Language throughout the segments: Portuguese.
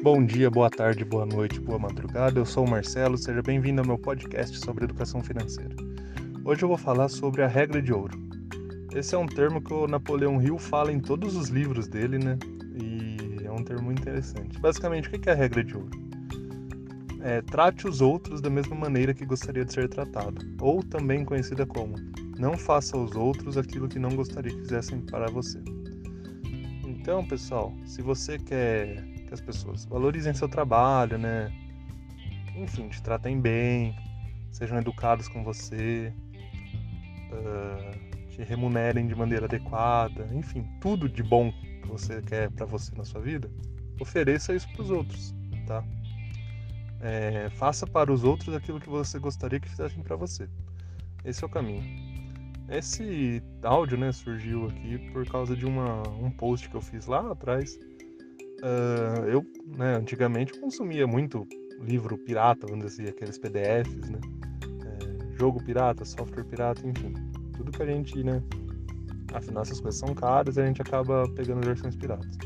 Bom dia, boa tarde, boa noite, boa madrugada. Eu sou o Marcelo, seja bem-vindo ao meu podcast sobre educação financeira. Hoje eu vou falar sobre a regra de ouro. Esse é um termo que o Napoleão Hill fala em todos os livros dele, né? E é um termo muito interessante. Basicamente, o que é a regra de ouro? É, trate os outros da mesma maneira que gostaria de ser tratado, ou também conhecida como não faça aos outros aquilo que não gostaria que fizessem para você. Então, pessoal, se você quer que as pessoas valorizem seu trabalho, né? Enfim, te tratem bem, sejam educados com você, uh, te remunerem de maneira adequada, enfim, tudo de bom que você quer para você na sua vida, ofereça isso para os outros, tá? É, faça para os outros aquilo que você gostaria que fizessem para você. Esse é o caminho. Esse áudio, né, surgiu aqui por causa de uma, um post que eu fiz lá atrás Uh, eu, né, antigamente consumia muito livro pirata, vamos dizer assim, aqueles PDFs, né? É, jogo pirata, software pirata, enfim. Tudo que a gente, né? Afinal, essas coisas são caras a gente acaba pegando versões piratas.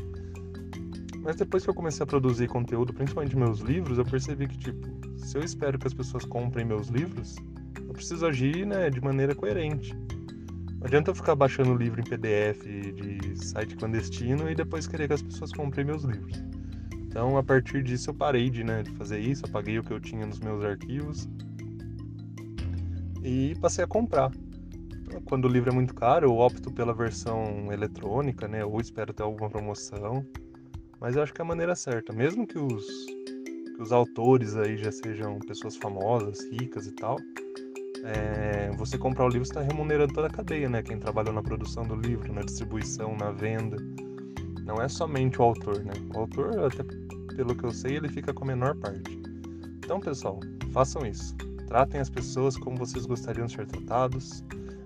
Mas depois que eu comecei a produzir conteúdo, principalmente meus livros, eu percebi que, tipo, se eu espero que as pessoas comprem meus livros, eu preciso agir, né, de maneira coerente. Não adianta eu ficar baixando livro em PDF de site clandestino e depois querer que as pessoas comprem meus livros. Então, a partir disso, eu parei de, né, de fazer isso, apaguei o que eu tinha nos meus arquivos e passei a comprar. Quando o livro é muito caro, eu opto pela versão eletrônica, né, ou espero ter alguma promoção. Mas eu acho que é a maneira certa, mesmo que os, que os autores aí já sejam pessoas famosas, ricas e tal, é, você comprar o livro está remunerando toda a cadeia, né? Quem trabalhou na produção do livro, na distribuição, na venda. Não é somente o autor, né? O autor, até pelo que eu sei, ele fica com a menor parte. Então, pessoal, façam isso. Tratem as pessoas como vocês gostariam de ser tratados.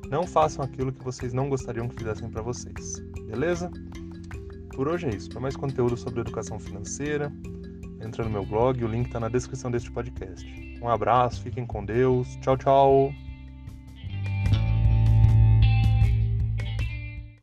Não façam aquilo que vocês não gostariam que fizessem para vocês. Beleza? Por hoje é isso. Para mais conteúdo sobre educação financeira, entra no meu blog, o link está na descrição deste podcast. Um abraço, fiquem com Deus. Tchau, tchau.